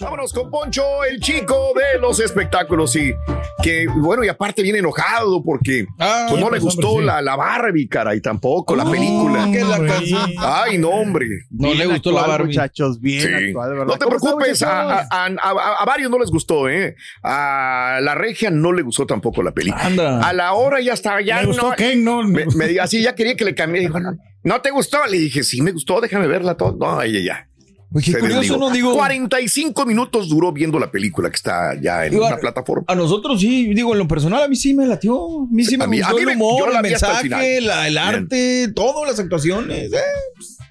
Vámonos con Poncho, el chico de los espectáculos. Y que, bueno, y aparte viene enojado porque Ah, pues, no le pues, gustó hombre, sí. la, la Barbie, caray, tampoco la Oh, película. que la canción. Ay, no, hombre. No le gustó la Barbie. muchachos, bien Sí. actual, de verdad. No te ¿Cómo están, preocupes, a, muchachos? a- a- a- a varios no les gustó, ¿eh? A la regia no le gustó tampoco la película. Anda. A la hora ya estaba, ya Me gustó no. Ken, no. Me, me dijo así, ya quería que le cambié. Dijo, no, ¿no te gustó? Le dije, sí, me gustó, déjame verla todo. No, ella ya. Oye, curioso, no digo. 45 minutos duró viendo la película que está ya en Digo, una plataforma. A nosotros sí, digo, en lo personal a mí sí me latió. A mí sí me A mí- a gustó mí el humor, el mensaje, la- el arte, todo, las actuaciones. eh.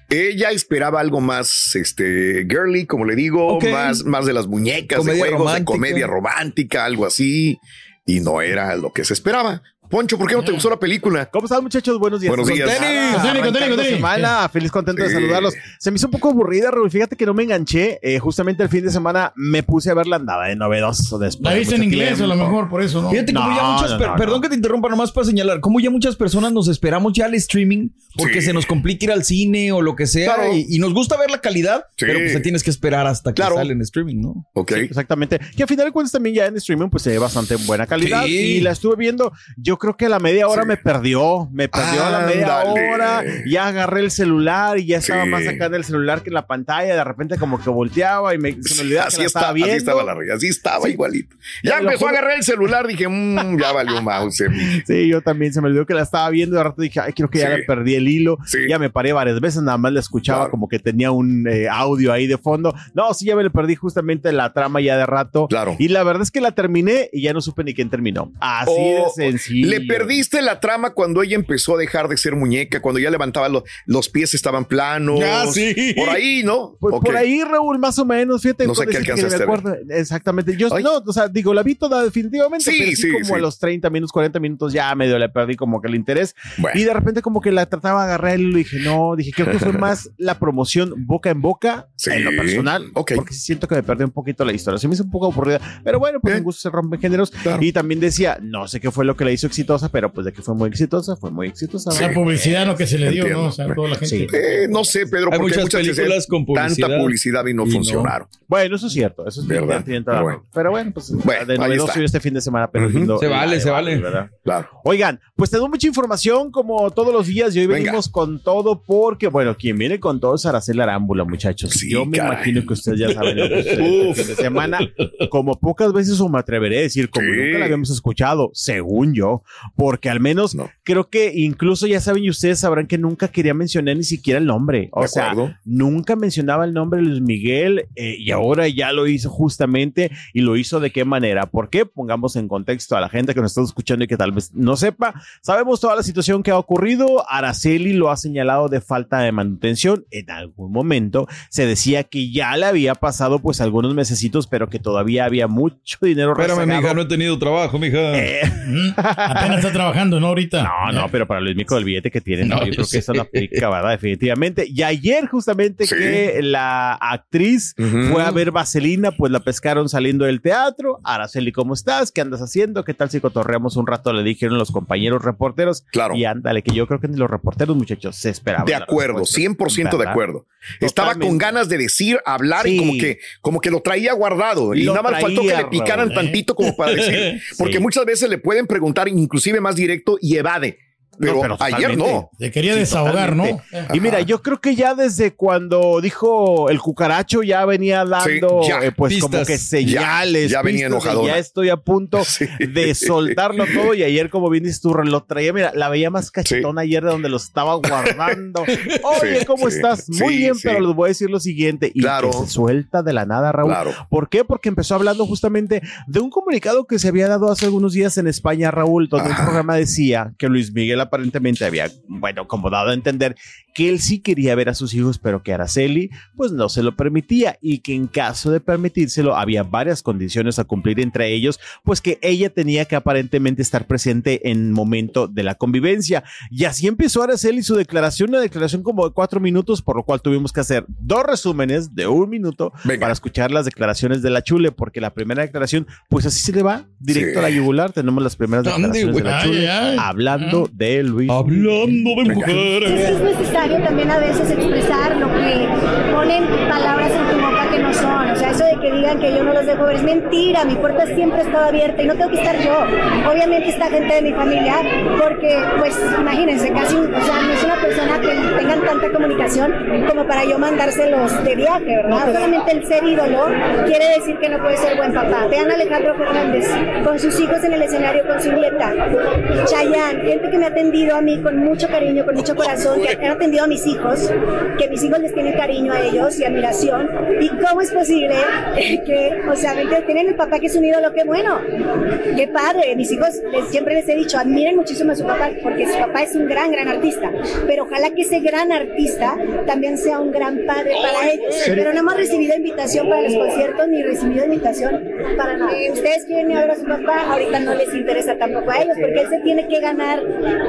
Ella esperaba algo más, este, girly, como le digo, más, más de las muñecas, Comedia de juegos, de romántica. comedia romántica, algo así, y no era lo que se esperaba. Poncho, ¿por qué no te gustó la película? ¿Cómo están, muchachos? Buenos días. Buenos días. Tenis, Ah, tenis, con tenis, con tenis. semana, feliz contento de saludarlos. Se me hizo un poco aburrida, Raúl. Fíjate que no me enganché. Eh, justamente el fin de semana me puse a ver la andada de novedoso después. La viste en inglés a lo mejor, por eso, ¿no? Fíjate como ya No, muchas, no, per- no, perdón no. que te interrumpa nomás para señalar, como ya muchas personas nos esperamos ya al streaming porque Sí. se nos complica ir al cine o lo que sea Claro. y, y nos gusta ver la calidad, Sí. pero pues te tienes que esperar hasta que Claro. sale en streaming, ¿no? Ok. Sí, exactamente. Que al final de cuentas también ya en streaming pues se ve bastante buena calidad. Sí. Y la estuve viendo. Yo creo que a la media hora Sí. me perdió. Me perdió a la media hora. Ya agarré el celular y ya estaba Sí. más acá en el celular que en la pantalla. De repente como que volteaba y me, se me olvidaba que Así, la estaba así viendo. estaba la así estaba igualito. Ya empezó a agarrar el celular, dije, mmm, ya valió Mauser. Sí, yo también se me olvidó que la estaba viendo de rato dije, ay, creo que ya le perdí el hilo. Sí. Ya me paré varias veces, nada más la escuchaba Claro. como que tenía un eh, audio ahí de fondo. No, sí, ya me le perdí justamente la trama ya de rato. Claro. Y la verdad es que la terminé y ya no supe ni quién terminó. Así de sencillo. Le perdiste la trama cuando ella empezó a dejar de ser muñeca, cuando ya levantaba los, los pies estaban planos. Sí. Por ahí, ¿no? Pues por ahí, Raúl, más o menos, fíjate. No sé qué alcanzaste. Exactamente. Yo Ay. no, o sea, digo, la vi toda definitivamente, Sí, pero sí, sí, como sí. a los 30 minutos, 40 minutos ya medio le perdí como que el interés. Bueno. Y de repente como que la trataba de agarrar y dije, no, dije, creo que fue más la promoción boca en boca en lo personal. Ok. Porque siento que me perdí un poquito la historia. Se me hizo un poco aburrida. Pero bueno, pues Bien. en gusto se rompen géneros. Claro. Y también decía, no sé qué fue lo que la hizo exitosa, pero pues de que fue muy exitosa, fue muy exitosa. La publicidad lo que se le dio, Entiendo. ¿no? O sea, toda la gente. Sí. Eh, no sé, Pedro, Hay porque muchas muchas veces películas con publicidad tanta publicidad y no y no. funcionaron. Bueno, eso es cierto. Eso es ¿Verdad? Bueno. Pero bueno, pues Bueno, de novedoso yo este fin de semana, pero viendo Se vale, se vale. ¿verdad? Claro. Oigan, pues tengo mucha información como todos los días y hoy Venga. venimos con todo porque, bueno, quien viene con todo es Araceli Arámbula, muchachos. Sí, Yo me caray. imagino que ustedes ya saben lo que sucede este fin de semana, como pocas veces o me atreveré a decir, como Sí. nunca la habíamos escuchado, según yo, porque al menos No. creo que incluso ya saben y ustedes sabrán que nunca quería mencionar ni siquiera el nombre. O De sea, acuerdo. nunca mencionaba el nombre de Luis Miguel eh, y ahora ya lo hizo justamente y lo hizo de qué manera. ¿Por qué? Pongamos en contexto a la gente que nos está escuchando y que tal vez no sepa. Sabemos toda la situación que ha ocurrido. Araceli lo ha señalado de falta de manutención. En algún momento se decía que ya le había pasado pues algunos mesecitos, pero que todavía había mucho dinero Espérame, mija, no he tenido trabajo, mija. Eh, Mm, Apenas está trabajando, ¿no? Ahorita. No, no, pero para Luis Mico del billete que tiene, no, No, yo yo creo sé. que eso no aplica, ¿verdad? Definitivamente. Y ayer justamente Sí. que la actriz fue a ver Vaselina, pues la pescaron saliendo del teatro. Araceli, ¿cómo estás? ¿Qué andas haciendo? ¿Qué tal si cotorreamos un rato? Le dijeron los compañeros reporteros. Claro. Y ándale, que yo creo que ni los reporteros, muchachos, se esperaban. De la acuerdo, respuesta, 100% de ¿verdad? acuerdo. Estaba con ganas de decir, hablar y como que, como que lo traía guardado. Y Lo nada más faltó que le picaran Raúl, ¿eh? tantito como para decir. Porque Sí. muchas veces le pueden preguntar inclusive más directo y evade. Pero, pero ayer no. Se quería desahogar, ¿no? Y mira, yo creo que ya desde cuando dijo el cucaracho ya venía dando Sí, ya. eh, pues como que señales, Ya- ya venía enojadona. ya estoy a punto Sí. de soltarlo todo y ayer como bien dices tú lo traía, mira, la veía más cachetona ayer de donde lo estaba guardando. Oye, ¿cómo sí, estás? sí, Muy bien, sí. pero les voy a decir lo siguiente y Claro. que se suelta de la nada, Raúl. Claro. ¿Por qué? Porque empezó hablando justamente de un comunicado que se había dado hace algunos días en España, Raúl, donde Ajá. un programa decía que Luis Miguel aparentemente había, bueno, como dado a entender que él sí quería ver a sus hijos, pero que Araceli, pues no se lo permitía y que en caso de permitírselo había varias condiciones a cumplir entre ellos, pues que ella tenía que aparentemente estar presente en momento de la convivencia. Y así empezó Araceli su declaración, una declaración como de cuatro minutos, por lo cual tuvimos que hacer dos resúmenes de un minuto Venga. para escuchar las declaraciones de la Chule, porque la primera declaración, pues así se le va, directo Sí. a la yugular. Tenemos las primeras ¿Dónde, declaraciones de la? Chule Ay, ay. hablando de Luis. Hablando de Es mujeres. Necesario también a veces expresar lo que ponen palabras en tu boca que no son. O sea, eso de que digan que yo no los dejo ver es mentira. Mi puerta siempre ha estado abierta y no tengo que estar yo. Obviamente está gente de mi familia, porque, pues, imagínense, casi, o sea, no es una persona que tengan tanta comunicación como para yo mandárselos de viaje, ¿verdad? Solamente el ser ídolo quiere decir que no puede ser buen papá. Vean a Alejandro Fernández con sus hijos en el escenario con su nieta. Chayanne, gente que me ha atendido a mí con mucho cariño, con mucho corazón, que han atendido a mis hijos, que mis hijos les tienen cariño a ellos y admiración. ¿Y cómo es posible que, o sea, ven que tienen el papá que es un ídolo? ¡Qué bueno! ¡Qué padre! Mis hijos les- siempre les he dicho, admiren muchísimo a su papá, porque su papá es un gran, gran artista. Pero ojalá que ese gran artista también sea un gran padre para ellos. Pero no hemos recibido invitación para los conciertos ni recibido invitación para nada. Ustedes quieren ir a ver a su papá, ahorita no les interesa tampoco a ellos, porque él se tiene que ganar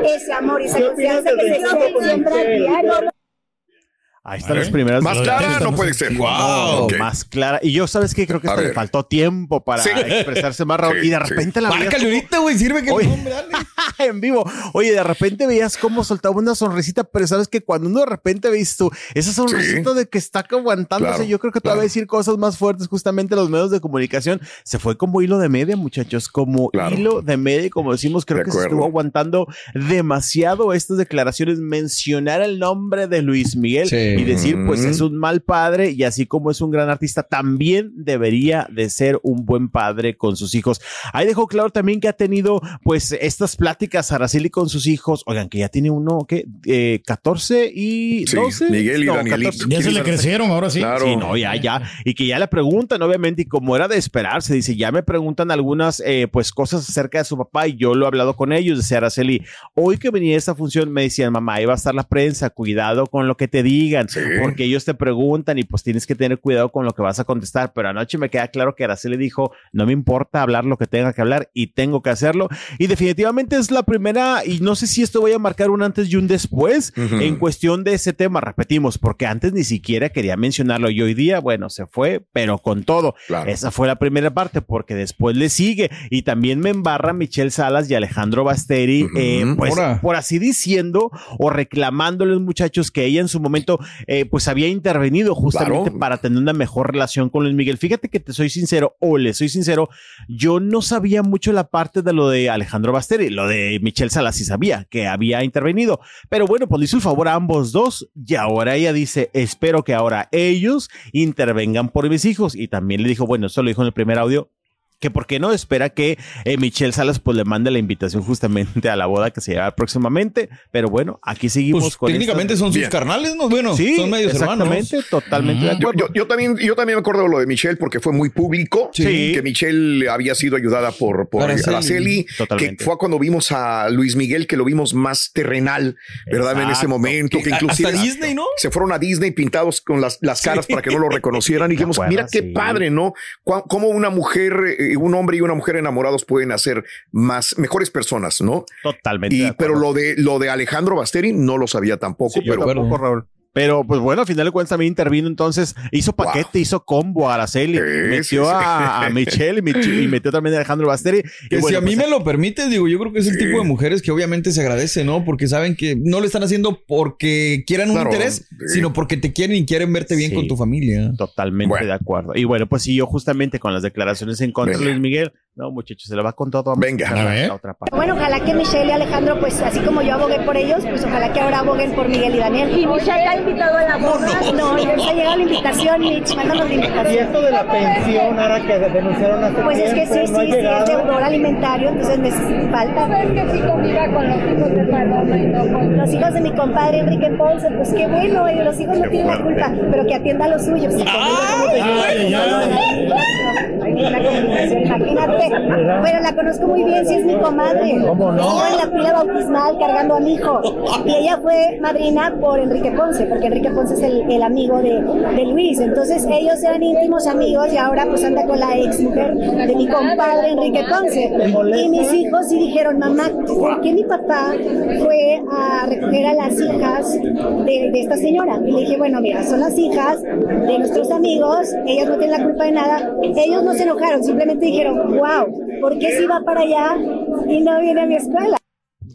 ese amor y esa confianza que se a diario. Ahí están las primeras Más clara no puede ser. No, Ok. más clara. Y yo, ¿sabes qué? Creo que hasta le faltó tiempo para Sí. expresarse más, Raúl. Sí, y de sí. repente la veías ahorita, güey. Sirve que Oye. no, en vivo. Oye, de repente veías cómo soltaba una sonrisita, pero sabes que cuando uno de repente ves tú esa sonrisita de que está aguantándose, Claro, yo creo que te va a claro. decir cosas más fuertes. Justamente los medios de comunicación se fue como hilo de media, muchachos, como Claro. hilo de media. Y como decimos, creo De que se estuvo aguantando demasiado estas declaraciones, mencionar el nombre de Luis Miguel Sí. Y decir, pues es un mal padre y así como es un gran artista, también debería de ser un buen padre con sus hijos. Ahí dejó claro también que ha tenido pues estas pláticas Araceli con sus hijos. Oigan, que ya tiene uno, ¿qué? Eh, 14 y Sí, 12. Miguel y No, Danielito. 14. Ya se le crecieron, ahora sí. Claro. Sí, no, ya, ya. Y que ya le preguntan, obviamente, y como era de esperarse, dice, ya me preguntan algunas, eh, pues, cosas acerca de su papá y yo lo he hablado con ellos. Decía Araceli, hoy que venía esta función, me decían, mamá, ahí va a estar la prensa, cuidado con lo que te digan, Sí. porque ellos te preguntan y pues tienes que tener cuidado con lo que vas a contestar. Pero anoche me queda claro que Araceli dijo, no me importa hablar lo que tenga que hablar y tengo que hacerlo. Y definitivamente es la primera, y no sé si esto voy a marcar un antes y un después Ujú. en cuestión de ese tema, repetimos, porque antes ni siquiera quería mencionarlo y hoy día, bueno, se fue, pero con todo. Claro. Esa fue la primera parte, porque después le sigue y también me embarra Michelle Salas y Alejandro Basteri, Ujú. eh, pues Ahora. por así diciendo o reclamándoles muchachos que ella en su momento eh, pues había intervenido justamente Claro. para tener una mejor relación con Luis Miguel. Fíjate que te soy sincero o le soy sincero, yo no sabía mucho la parte de lo de Alejandro Basteri, lo de Michelle Salas sí sabía que había intervenido, pero bueno, pues le hizo el favor a ambos dos y ahora ella dice, espero que ahora ellos intervengan por mis hijos y también le dijo, bueno, eso lo dijo en el primer audio, que por qué no espera que eh, Michelle Salas pues le mande la invitación justamente a la boda que se lleva próximamente, pero bueno, aquí seguimos Pues con técnicamente estas- son sus Bien. carnales, ¿no? Bueno, Sí, son medios hermanos. exactamente, totalmente de Yo, acuerdo. yo- yo también, yo también me acuerdo de lo de Michelle porque fue muy público. Sí. Que Michelle había sido ayudada por, por Araceli. Araceli. Totalmente. Que fue cuando vimos a Luis Miguel, que lo vimos más terrenal, ¿verdad? En ese momento. Que inclusive Hasta Disney, ¿no? se fueron a Disney pintados con las, las caras para que no lo reconocieran. Y dijimos, mira qué Sí. padre, ¿no? Cómo una mujer, eh, un hombre y una mujer enamorados pueden hacer más, mejores personas, ¿no? Totalmente. Y, pero lo de, lo de Alejandro Basteri no lo sabía tampoco, Sí, yo pero acuerdo. tampoco, Raúl. Pero pues bueno, al final de cuentas también intervino entonces, hizo paquete, hizo combo a Araceli, Sí, metió sí, sí. A, a Michelle y, Mich- y metió también a Alejandro Basteri. Y Que si a mí pues, me lo permites, digo, yo creo que es el Sí. tipo de mujeres que obviamente se agradece, ¿no? Porque saben que no lo están haciendo porque quieran un Claro, interés, sí. sino porque te quieren y quieren verte bien Sí. con tu familia. Totalmente Bueno. de acuerdo. Y bueno, pues siguió justamente con las declaraciones en contra de. Luis Miguel. No, muchachos, se le va con todo. Vamos Venga. A ver. la otra parte. Bueno, ojalá que Michelle y Alejandro, pues así como yo abogué por ellos, pues ojalá que ahora aboguen por Miguel y Daniel. ¿Y Michelle ha invitado a la boda? No, ha llegado la invitación, Mitch, mándanos la invitación. de la pensión ahora que denunciaron hace Pues es que sí, sí, sí, es deudor alimentario, entonces me falta. ¿Sabes que sí conviva con los hijos de Paloma y no con Los hijos de mi compadre Enrique Ponce, pues qué bueno, y los hijos no tienen la culpa, pero que atienda a los suyos. Y conmigo, ay, ay. Hay una comunicación, imagínate. Bueno, la conozco muy bien, sí es mi comadre. Estuvo en la pila bautismal cargando a mi hijo. Y ella fue madrina por Enrique Ponce, porque Enrique Ponce es el, el amigo de, de Luis. Entonces ellos eran íntimos amigos y ahora pues anda con la ex mujer de mi compadre Enrique Ponce. Y mis hijos sí dijeron, mamá, ¿por qué mi papá fue a a las hijas de, de esta señora? Y le dije, bueno, mira, son las hijas de nuestros amigos, ellas no tienen la culpa de nada. Ellos no se enojaron, simplemente dijeron, wow, ¿por qué si va para allá y no viene a mi escuela?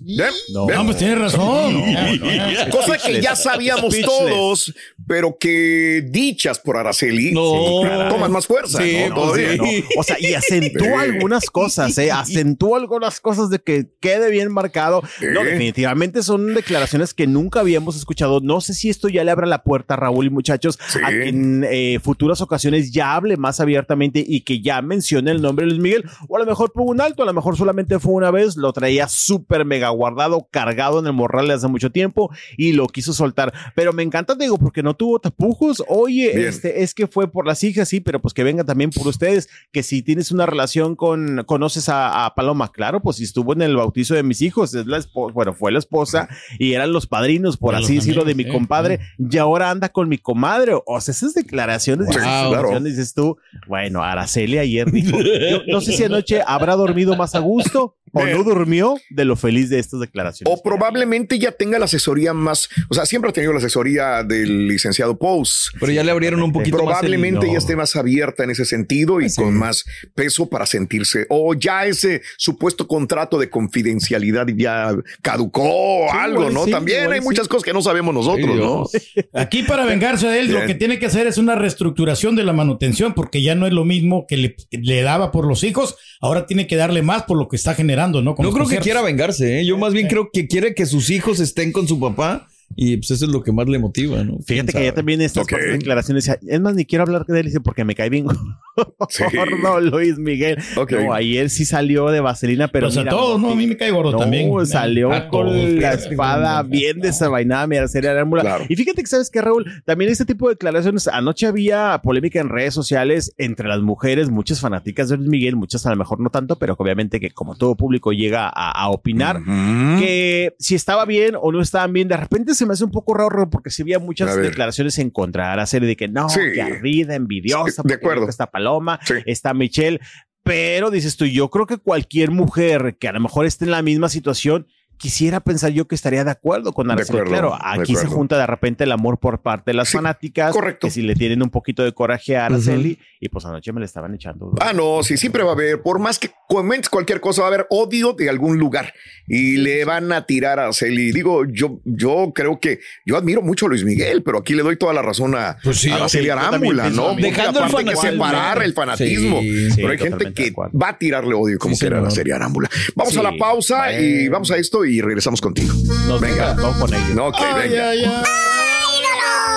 ¿Ven? No. ¿Ven? No, pues tienes razón. Cosa que ya sabíamos Speechless. todos, pero que dichas por Araceli No. toman más fuerza. Sí, ¿no? pues Todavía, sí. ¿no? O sea, y acentúa Sí. algunas cosas, ¿eh? Acentúa algunas cosas de que quede bien marcado. No, definitivamente son declaraciones que nunca habíamos escuchado. No sé si esto ya le abra la puerta a Raúl y muchachos Sí. a que en eh, futuras ocasiones ya hable más abiertamente y que ya mencione el nombre de Luis Miguel. O a lo mejor pongo un alto, a lo mejor solamente fue una vez, lo traía súper mega guardado, cargado en el morral de hace mucho tiempo y lo quiso soltar. Pero me encanta, te digo, porque no tuvo tapujos. Oye, Bien. este, es que fue por las hijas, sí, pero pues que venga también por ustedes, que si tienes una relación con, conoces a, a Paloma, claro, pues si estuvo en el bautizo de mis hijos, es la esposa, bueno, fue la esposa y eran los padrinos, por así decirlo, de mi sí, compadre, y ahora anda con mi comadre. O sea, esas declaraciones, Sí, esas claro. declaraciones, dices tú, bueno, Araceli ayer dijo, yo no sé si anoche habrá dormido más a gusto o no durmió de lo feliz de estas declaraciones. O probablemente ya tenga la asesoría más, o sea, siempre ha tenido la asesoría del licenciado Pous. Pero ya le abrieron un poquito Probablemente más el- ya esté más abierta en ese sentido y con más peso para sentirse. O ya ese supuesto contrato de confidencialidad ya caducó o algo, ¿no? sí, También hay sí. muchas cosas que no sabemos nosotros, ¿no? Aquí para vengarse de él, lo que tiene que hacer es una reestructuración de la manutención, porque ya no es lo mismo que le, le daba por los hijos, ahora tiene que darle más por lo que está generando, ¿no? Con No creo que quiera vengarse, ¿eh? Yo más bien creo que quiere que sus hijos estén con su papá y pues eso es lo que más le motiva, ¿no? Fíjate ¿Quién que ya también estas Ok. partes de declaraciones, es más, ni quiero hablar de él, dice, porque me cae bien Sí. gordo Luis Miguel. Ok. No, ayer sí salió de vaselina, pero Pues a mira, todos, ¿no? A mí me cae gordo no, también. salió A con todos, la espada bien desenvainada, mira, sería. Claro. Y fíjate que sabes que Raúl, también este tipo de declaraciones, anoche había polémica en redes sociales entre las mujeres, muchas fanáticas de Luis Miguel, muchas a lo mejor no tanto, pero que obviamente que como todo público llega a, a opinar, Ujú. que si estaba bien o no estaban bien, de repente se me hace un poco raro porque si había muchas A declaraciones en contra de Araceli de que no, Sí. que ardida, envidiosa, Sí, de acuerdo. está Paloma, Sí. está Michelle, pero dices tú, yo creo que cualquier mujer que a lo mejor esté en la misma situación, quisiera pensar yo que estaría de acuerdo con De Araceli. acuerdo, claro, de aquí se junta de repente el amor por parte de las Sí, fanáticas, correcto. que si le tienen un poquito de coraje a Araceli, y pues anoche me le estaban echando. Ah, no, sí, siempre va a haber, por más que comentes cualquier cosa, va a haber odio de algún lugar y le van a tirar a Araceli. Digo, yo, yo creo que yo admiro mucho a Luis Miguel, pero aquí le doy toda la razón a, Pues sí, a Araceli sí, Arámbula, ¿no? Dejando el que fanatismo. separar el fanatismo. Sí, sí, pero hay gente de que va a tirarle odio como Sí, quiera a. Araceli Arámbula. Vamos Sí, a la pausa y vamos a esto y regresamos contigo. Nos Venga. vamos con ellos. No, ok, Ay, venga. ay, ay.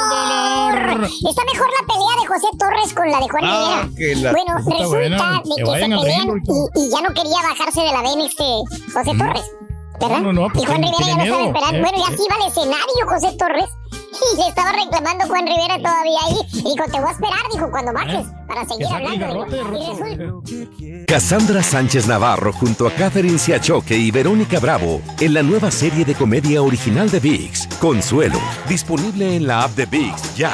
dolor! Está mejor la pelea de José Torres con la de Juan Ah, la- Bueno, resulta buena. de Que que se pelean y, y ya no quería bajarse de la ven este José Torres. ¿Verdad? No, no, no, pues y Juan Rivera ya no tiene estaba miedo, esperando. ¿eh? Bueno, ya se iba al escenario José Torres. Y le estaba reclamando Juan Rivera todavía ahí. Y dijo, te voy a esperar, dijo, cuando bajes, para seguir hablando. dijo. Cassandra Sánchez Navarro junto a Catherine Siachoque y Verónica Bravo en la nueva serie de comedia original de VIX, Consuelo, disponible en la app de VIX ya.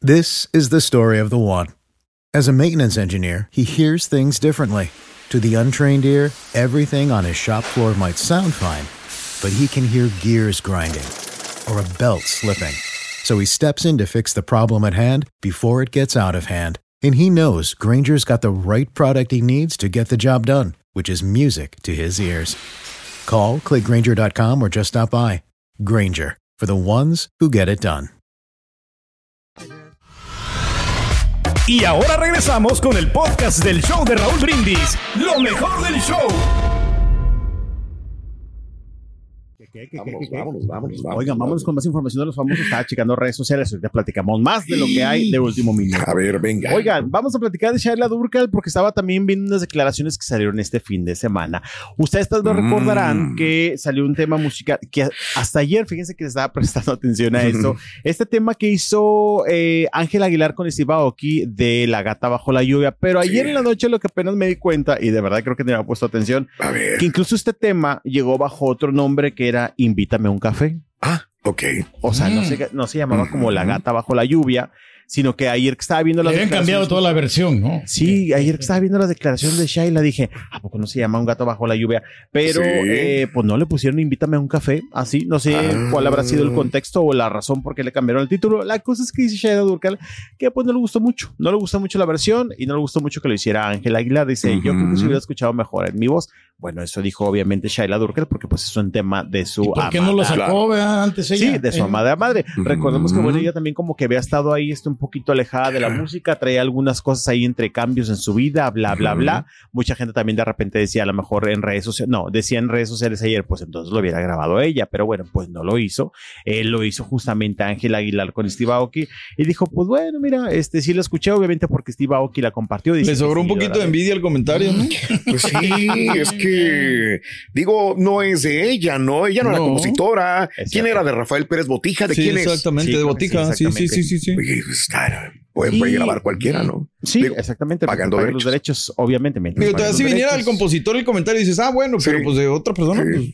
This is the story of the one. As a maintenance engineer, he hears things differently. To the untrained ear, everything on his shop floor might sound fine, but he can hear gears grinding or a belt slipping. So he steps in to fix the problem at hand before it gets out of hand. And he knows Granger's got the right product he needs to get the job done, which is music to his ears. Call, click Granger.com, or just stop by. Granger, for the ones who get it done. Y ahora regresamos con el podcast del show de Raúl Brindis. Lo mejor del show. Vámonos, vámonos, vámonos, vámonos. Oigan, vámonos con más información de los famosos. Estaba checando redes sociales. Ahorita platicamos más de lo que hay de último minuto. A ver, venga. Oigan, vamos a platicar de Shaila Durkal porque estaba también viendo unas declaraciones que salieron este fin de semana. Ustedes tal vez Mm. recordarán que salió un tema musical que hasta ayer, fíjense que les estaba prestando atención a esto. Este tema que hizo eh, Ángel Aguilar con Steve Aoki de La Gata Bajo la Lluvia. Pero ayer en la noche lo que apenas me di cuenta, y de verdad creo que no había puesto atención, que incluso este tema llegó bajo otro nombre que era Invítame a un café. Ah, ok. O sea, no, se, no se llamaba como La Gata Bajo la Lluvia, sino que ayer que estaba viendo las habían cambiado toda la versión, ¿no? Sí, ayer que estaba viendo las declaraciones de Shaila dije, ¿a poco no se llama un gato bajo la lluvia? Pero Sí. eh, pues no le pusieron invítame a un café, así, no sé Ah. cuál habrá sido el contexto o la razón por qué le cambiaron el título. La cosa es que dice Shaila Durkal que pues no le gustó mucho, no le gustó mucho la versión y no le gustó mucho que lo hiciera Ángel Aguilar. Dice, yo creo que se hubiera escuchado mejor en mi voz. Bueno, eso dijo obviamente Shaila Durkal porque pues es un tema de su ¿Por qué no lo amada- sacó ¿verdad? antes ella? Sí, de su Eh, amada madre. Recordemos que bueno, ella también como que había estado ahí este, un poquito alejada de la música, traía algunas cosas ahí entre cambios en su vida, bla, bla, bla. Mucha gente también de repente decía a lo mejor en redes sociales, no, decía en redes sociales ayer, pues entonces lo hubiera grabado ella, pero bueno, pues no lo hizo. Él lo hizo justamente Ángel Aguilar con Steve Aoki y dijo, pues bueno, mira, este sí lo escuché obviamente porque Steve Aoki la compartió. Dice Le sobró sí, un poquito de envidia al comentario, ¿no? Pues sí, es que digo, no es de ella, ¿no? Ella no, era compositora. ¿Quién era? ¿De Rafael Pérez Botija? ¿De Sí, quién es? exactamente, de Botica. Sí, sí, sí, sí, sí. Oye, pues, está- puede, grabar cualquiera, ¿no? Sí, Digo, exactamente. pagando pagan los derechos, obviamente. pagan todavía si viniera el compositor el comentario y dices, ah, bueno, pero pues de otra persona, pues.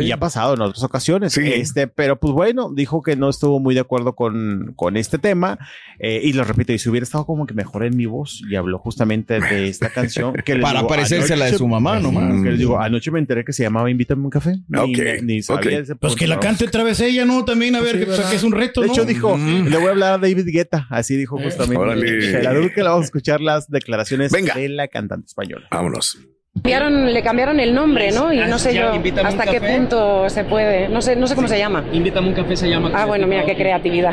Y ha pasado en otras ocasiones. Este, pero pues bueno, dijo que no estuvo muy de acuerdo con, con este tema. eh, y lo repito, y si hubiera estado como que mejor en mi voz y habló justamente de esta canción. Que Para digo, parecerse a la de su mamá nomás. Que les digo, anoche me enteré que se llamaba Invítame un café. Ni, Ok, ni sabía ese Pues que la cante otra vez ella, ¿no? También, a ver, Sí, que, ¿verdad? que es un reto, De ¿no? hecho, dijo, le voy a hablar a David Guetta. Así dijo justamente. Órale. La duda que le vamos a escuchar las declaraciones Venga. de la cantante española. Vámonos. Cambiaron- le cambiaron el nombre, ¿no? Y no sé Ya, yo hasta qué punto se puede. No sé, no sé cómo se llama. Invítame un café se llama. Ah, bueno, mira qué creatividad.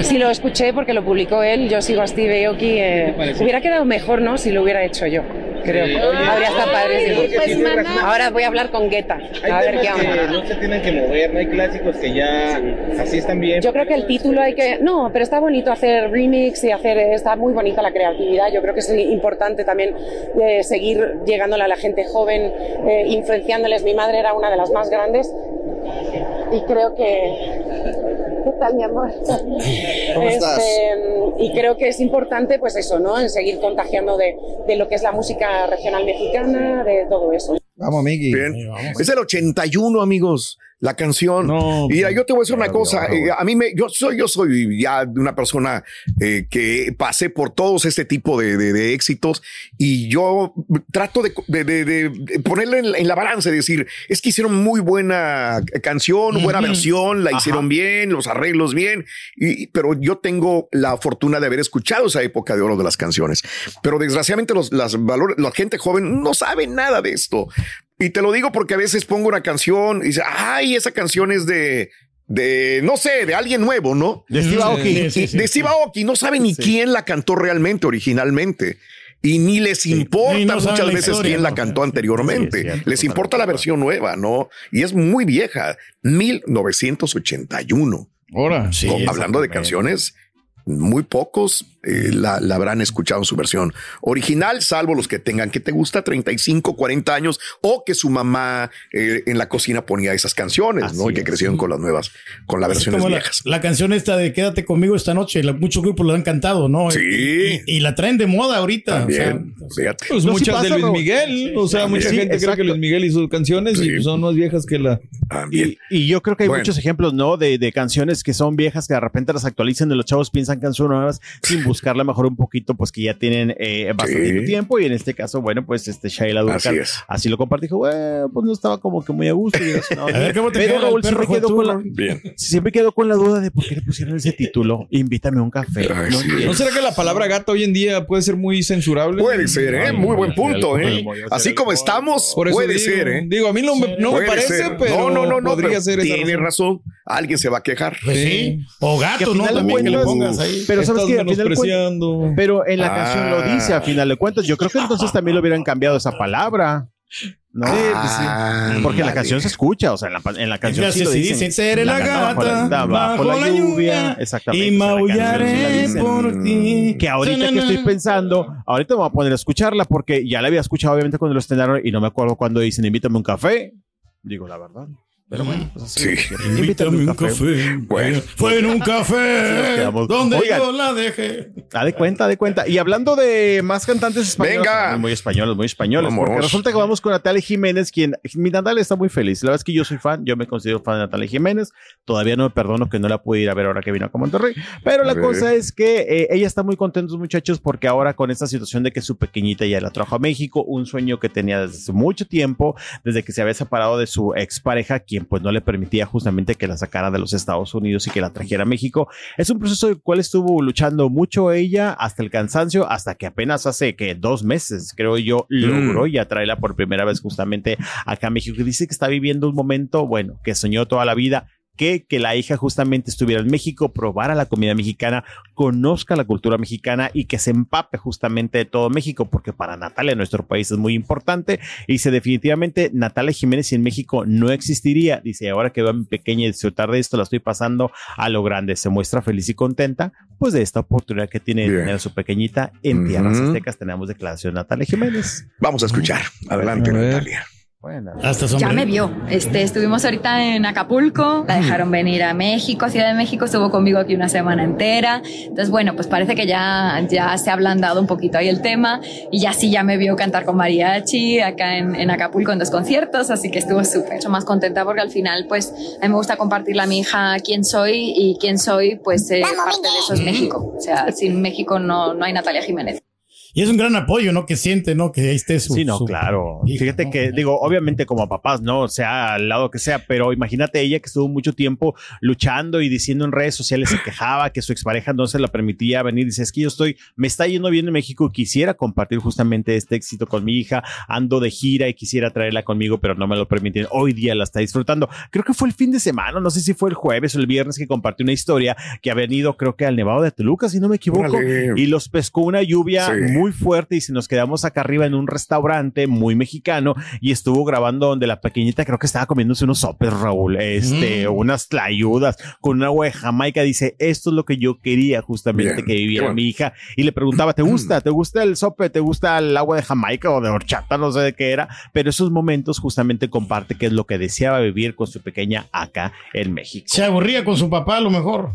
sí, lo escuché porque lo publicó él. Yo sigo a Steve Aoki. eh, hubiera quedado mejor, ¿no? Si lo hubiera hecho yo. Creo. Sí. Habría estado padre. sí. Pues. Ahora voy a hablar con Guetta. A ver qué onda. no se tienen que mover, no hay clásicos que ya así están bien. Yo creo que el título hay que... No, pero está bonito hacer remix y hacer... Está muy bonita la creatividad. Yo creo que es importante también eh, seguir llegándole a la gente joven, eh, influenciándoles. Mi madre era una de las más grandes y creo que... ¿Qué tal, mi amor? ¿Cómo estás? Este, y creo que es importante, pues eso, ¿no? En seguir contagiando de, de lo que es la música regional mexicana, de todo eso. Vamos, Miki. Bien. Es el 81, amigos, la canción. Mira, yo te voy a decir una cosa. eh, a mí me, yo soy, yo soy ya una persona eh, que pasé por todos este tipo de, de- de éxitos y yo trato de, de, ponerle en, en la balanza y decir, es que hicieron muy buena canción, buena versión, la Ajá. hicieron bien, los arreglos bien, y, pero yo tengo la fortuna de haber escuchado esa época de oro de las canciones. Pero desgraciadamente los, las valores, la gente joven no sabe nada de esto. Y te lo digo porque a veces pongo una canción y dice, ay, esa canción es de, de, no sé, de alguien nuevo, ¿no? De Steve Aoki. Sí, de Steve Aoki, no sabe ni quién la cantó realmente, originalmente. Y ni les importa no muchas veces historia, quién la cantó anteriormente. Cierto, les importa la versión nueva, ¿no? Y es muy vieja, 1981. Ahora, Sí, hablando de canciones, muy pocos eh, la, la habrán escuchado en su versión original, salvo los que tengan que te gusta 35, 40 años o que su mamá eh, en la cocina ponía esas canciones, ¿no? Y que crecieron con las nuevas, con las Es versiones la, viejas. la canción esta de Quédate conmigo esta noche, la- muchos grupos la han cantado, ¿no? Sí. Y, y la traen de moda ahorita. o sea, También, fíjate. Pues No, muchas pasa, de Luis. Miguel. o sea, mucha Sí, gente cree que Luis Miguel hizo canciones y pues son más viejas que la. También. Y, y yo creo que hay Bueno. muchos ejemplos, ¿no? De, de canciones que son viejas que de repente las actualizan y los chavos piensan que son nuevas sin buscarla mejor un poquito, pues que ya tienen eh, bastante Sí. tiempo. Y en este caso, bueno, pues este Shaila Durkal Así es. así lo compartió. Dijo, "Bueno, pues no estaba como que muy a gusto. Y yo, no, A ver, ¿cómo te pero queda el Raúl perro siempre quedó, con la, Bien. siempre quedó con la duda de por qué le pusieron ese título. Invítame a un café. Ay, No sí. entiendo. ¿No será que la palabra gato hoy en día puede ser muy censurable? Puede ser, ¿eh? Ay, Muy buen punto, ¿eh? Así como estamos, Por eso puede digo, ser, ¿eh? Digo, a mí no me, no me parece, ser. pero no, no, no, no, podría ser tiene razón. razón. Alguien se va a quejar. pues sí. O gato, ¿no? También que le pongas ahí. Pero sabes que al final Pero en la canción lo dice a final de cuentas. Yo creo que entonces también lo hubieran cambiado esa palabra. ¿No? Ah, Porque en la canción se escucha, o sea, en la, en la canción sí se lo sí dicen. dicen, seré la gata bajo la lluvia. Exactamente. y sí maullaré dicen. por ti. Que ahorita que estoy pensando, ahorita me voy a poner a escucharla porque ya la había escuchado obviamente cuando lo estrenaron y no me acuerdo cuando dicen invítame un café. Digo la verdad. Pero bueno, pues así. Sí. Invítame un café. Bueno. Fue en un café quedamos. donde Oigan. yo la dejé. Ah, de cuenta, de cuenta. Y hablando de más cantantes españoles. Venga. Muy españoles, muy españoles. Vamos. Porque resulta que vamos con Natalia Jiménez, quien. Mi Natalia está muy feliz. La verdad es que yo soy fan, yo me considero fan de Natalia Jiménez. Todavía no me perdono que no la pude ir a ver ahora que vino a Monterrey. Pero la cosa es que eh, ella está muy contenta, muchachos, porque ahora con esta situación de que su pequeñita ya la trajo a México, un sueño que tenía desde hace mucho tiempo, desde que se había separado de su expareja, quien pues no le permitía justamente que la sacara de los Estados Unidos y que la trajera a México. Es un proceso del cual estuvo luchando mucho ella hasta el cansancio, hasta que apenas hace que dos meses, creo yo, logró ya traerla por primera vez justamente acá a México. Y dice que está viviendo un momento, bueno, que soñó toda la vida. Que, que la hija justamente estuviera en México, probara la comida mexicana, conozca la cultura mexicana y que se empape justamente de todo México, porque para Natalia, nuestro país, es muy importante. Y dice, definitivamente, Natalia Jiménez en México no existiría. Dice, ahora que veo a mi pequeña y disfrutar de esto, la estoy pasando a lo grande. Se muestra feliz y contenta, pues de esta oportunidad que tiene de Bien. tener a su pequeñita en tierras Ujú. aztecas. Tenemos declaración de Natalia Jiménez. Vamos a escuchar. Adelante, A ver. Natalia. Bueno, Hasta Ya me vio. Este, estuvimos ahorita en Acapulco, la dejaron venir a México, a Ciudad de México, estuvo conmigo aquí una semana entera. Entonces, bueno, pues parece que ya, ya se ha ablandado un poquito ahí el tema y ya sí ya me vio cantar con mariachi acá en, en Acapulco en dos conciertos, así que estuvo súper más contenta porque al final, pues, a mí me gusta compartirle a mi hija quién soy y quién soy, pues, eh, parte de eso es México. O sea, sin México no, no hay Natalia Jiménez. Y es un gran apoyo, ¿no? Que siente, ¿no? Que ahí esté su. Sí, no, su- claro. hija, Fíjate ¿no? que, digo, obviamente como papás, ¿no? Sea al lado que sea, pero imagínate ella que estuvo mucho tiempo luchando y diciendo en redes sociales, se quejaba que su expareja no se la permitía venir. Dice, es que yo estoy, me está yendo bien en México, quisiera compartir justamente este éxito con mi hija, ando de gira y quisiera traerla conmigo, pero no me lo permiten. Hoy día la está disfrutando. Creo que fue el fin de semana, no sé si fue el jueves o el viernes que compartió una historia que había venido, creo que al Nevado de Toluca, si no me equivoco, y los pescó una lluvia Sí. Muy fuerte y se nos quedamos acá arriba en un restaurante muy mexicano y estuvo grabando donde la pequeñita creo que estaba comiéndose unos sopes, Raúl, este, Mm. unas tlayudas con una agua de Jamaica. Dice, esto es lo que yo quería justamente Bien, que viviera bueno. mi hija. Y le preguntaba, ¿te gusta? ¿Te gusta el sope? ¿Te gusta el agua de Jamaica o de horchata? No sé de qué era, pero esos momentos justamente comparte qué es lo que deseaba vivir con su pequeña acá en México. Se aburría con su papá, a lo mejor.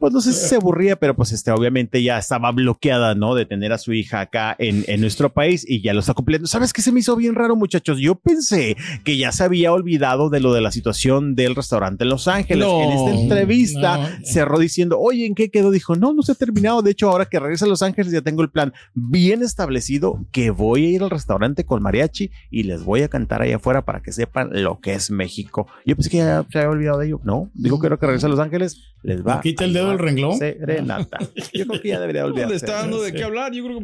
Pues no sé si se aburría, pero pues este, obviamente ya estaba bloqueada, ¿no? De tener a su hija acá en, en nuestro país y ya lo está cumpliendo. ¿Sabes qué se me hizo bien raro, muchachos? Yo pensé que ya se había olvidado de lo de la situación del restaurante en Los Ángeles. No, en esta entrevista no. cerró diciendo, oye, ¿en qué quedó? Dijo, no, no se ha terminado. De hecho, ahora que regresa a Los Ángeles ya tengo el plan bien establecido que voy a ir al restaurante con mariachi y les voy a cantar allá afuera para que sepan lo que es México. Yo pensé que ya se había olvidado de ello. No, digo que ahora que regresa a Los Ángeles les va. Le quita el dedo del renglón. Serenata. Yo creo que ya debería Le olvidarse. está dando de qué hablar, yo creo que